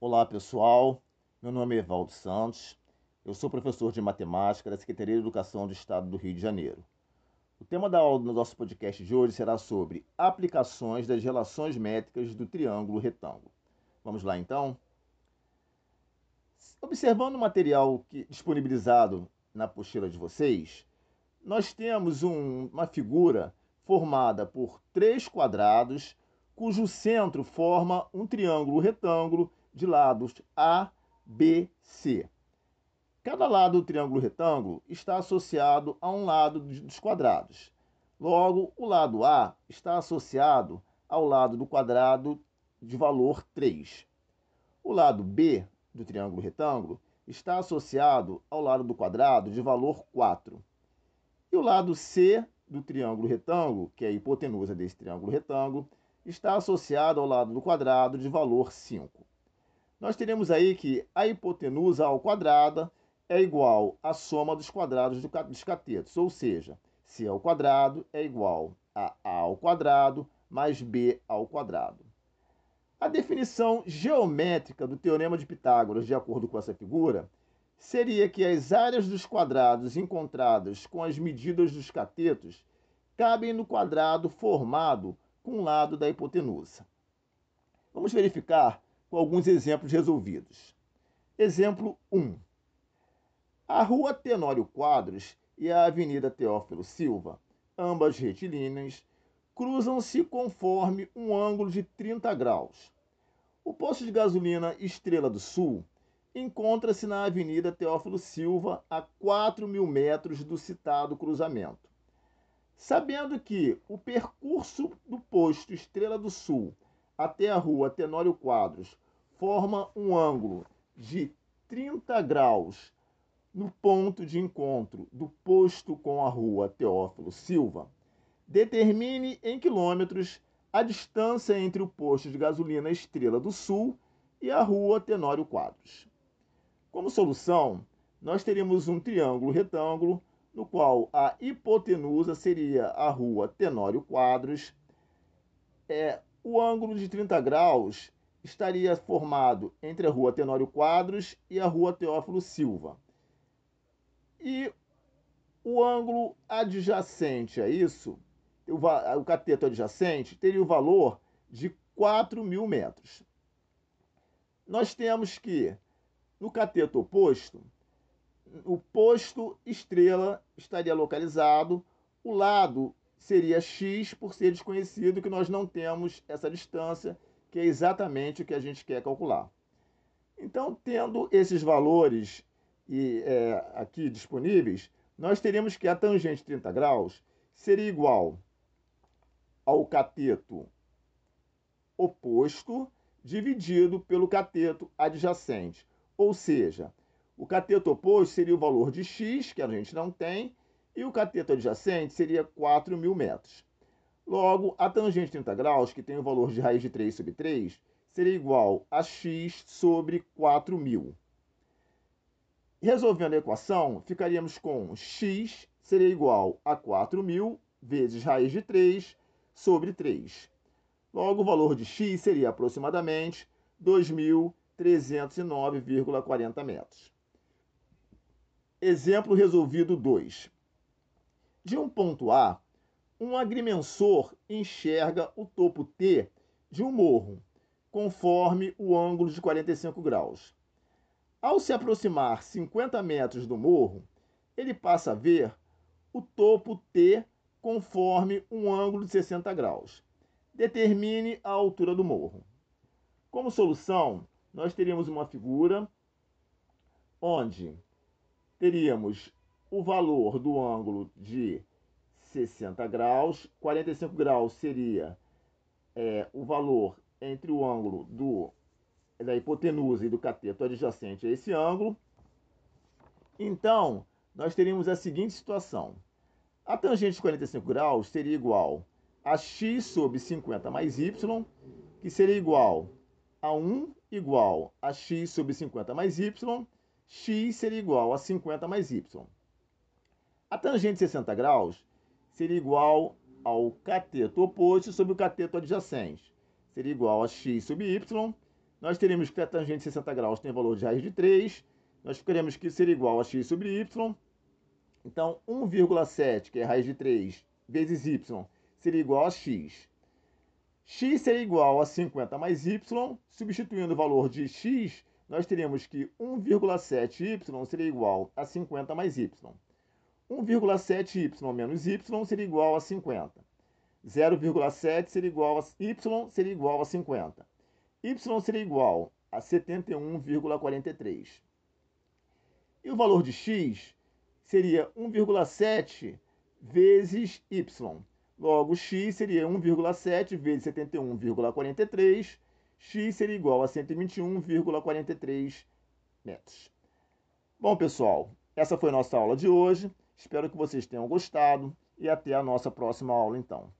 Olá pessoal, meu nome é Evaldo Santos, eu sou professor de matemática da Secretaria de Educação do Estado do Rio de Janeiro. O tema da aula do nosso podcast de hoje será sobre aplicações das relações métricas do triângulo retângulo. Vamos lá então? Observando o material que, disponibilizado na apostila de vocês, nós temos um, uma figura formada por três quadrados, cujo centro forma um triângulo retângulo de lados A, B, C. Cada lado do triângulo retângulo está associado a um lado dos quadrados. Logo, o lado A está associado ao lado do quadrado de valor 3. O lado B do triângulo retângulo está associado ao lado do quadrado de valor 4. E o lado C do triângulo retângulo, que é a hipotenusa desse triângulo retângulo, está associado ao lado do quadrado de valor 5. Nós teremos aí que a hipotenusa ao quadrado é igual à soma dos quadrados dos catetos, ou seja, C ao quadrado é igual a A ao quadrado mais B ao quadrado. A definição geométrica do teorema de Pitágoras, de acordo com essa figura, seria que as áreas dos quadrados encontradas com as medidas dos catetos cabem no quadrado formado com o lado da hipotenusa. Vamos verificar com alguns exemplos resolvidos. Exemplo 1. A rua Tenório Quadros e a Avenida Teófilo Silva, ambas retilíneas, cruzam-se conforme um ângulo de 30 graus. O posto de gasolina Estrela do Sul encontra-se na Avenida Teófilo Silva, a 4 mil metros do citado cruzamento. Sabendo que o percurso do posto Estrela do Sul até a rua Tenório Quadros forma um ângulo de 30 graus no ponto de encontro do posto com a rua Teófilo Silva, determine em quilômetros a distância entre o posto de gasolina Estrela do Sul e a rua Tenório Quadros. Como solução, nós teríamos um triângulo retângulo no qual a hipotenusa seria a rua Tenório Quadros. É, o ângulo de 30 graus estaria formado entre a rua Tenório Quadros e a rua Teófilo Silva. E o ângulo adjacente a isso, o, o cateto adjacente, teria o valor de 4 mil metros. Nós temos que no cateto oposto, o posto estrela estaria localizado, o lado seria x por ser desconhecido, que nós não temos essa distância, que é exatamente o que a gente quer calcular. Então, tendo esses valores e, é, aqui disponíveis, nós teríamos que a tangente 30 graus seria igual ao cateto oposto dividido pelo cateto adjacente. Ou seja, o cateto oposto seria o valor de x, que a gente não tem, e o cateto adjacente seria 4 mil metros. Logo, a tangente de 30 graus, que tem o valor de raiz de 3 sobre 3, seria igual a x sobre 4 mil. Resolvendo a equação, ficaríamos com x seria igual a 4 mil vezes raiz de 3 sobre 3. Logo, o valor de x seria aproximadamente 2.000 309,40 metros. Exemplo resolvido 2. De um ponto A, um agrimensor enxerga o topo T de um morro, conforme o ângulo de 45 graus. Ao se aproximar 50 metros do morro, ele passa a ver o topo T conforme um ângulo de 60 graus. Determine a altura do morro. Como solução, nós teríamos uma figura onde teríamos o valor do ângulo de 60 graus, 45 graus seria é, o valor entre o ângulo do, da hipotenusa e do cateto adjacente a esse ângulo. Então, nós teríamos a seguinte situação. A tangente de 45 graus seria igual a x sobre 50 mais y, que seria igual a 1 igual a x sobre 50 mais y, x seria igual a 50 mais y. A tangente de 60 graus seria igual ao cateto oposto sobre o cateto adjacente. Seria igual a x sobre y nós teremos que a tangente de 60 graus tem valor de raiz de 3, nós ficaremos que ser igual a x sobre y. Então, 1,7, que é raiz de 3, vezes y, seria igual a x. x seria igual a 50 mais y, substituindo o valor de x, nós teremos que 1,7y seria igual a 50 mais y. 1,7y menos y seria igual a 50. 0,7 seria igual a y seria igual a 50. y seria igual a 71,43. E o valor de x seria 1,7 vezes y. Logo, x seria 1,7 vezes 71,43. x seria igual a 121,43 metros. Bom, pessoal, essa foi a nossa aula de hoje. Espero que vocês tenham gostado e até a nossa próxima aula, então.